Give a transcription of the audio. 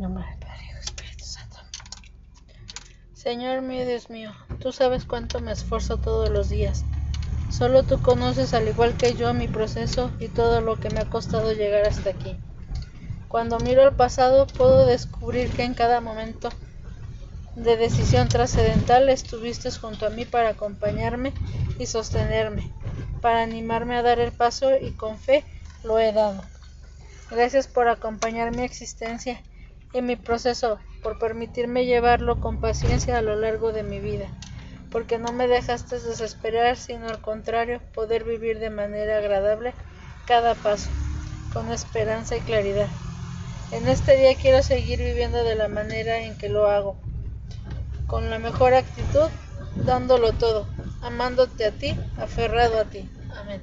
Nombre del Padre y del Espíritu Santo. Señor mío, Dios mío, tú sabes cuánto me esfuerzo todos los días. Solo tú conoces, al igual que yo, mi proceso y todo lo que me ha costado llegar hasta aquí. Cuando miro al pasado, puedo descubrir que en cada momento de decisión trascendental estuviste junto a mí para acompañarme y sostenerme, para animarme a dar el paso y con fe lo he dado. Gracias por acompañar mi existencia y mi proceso, por permitirme llevarlo con paciencia a lo largo de mi vida, porque no me dejaste desesperar, sino al contrario, poder vivir de manera agradable cada paso, con esperanza y claridad. En este día quiero seguir viviendo de la manera en que lo hago, con la mejor actitud, dándolo todo, amándote a ti, aferrado a ti. Amén.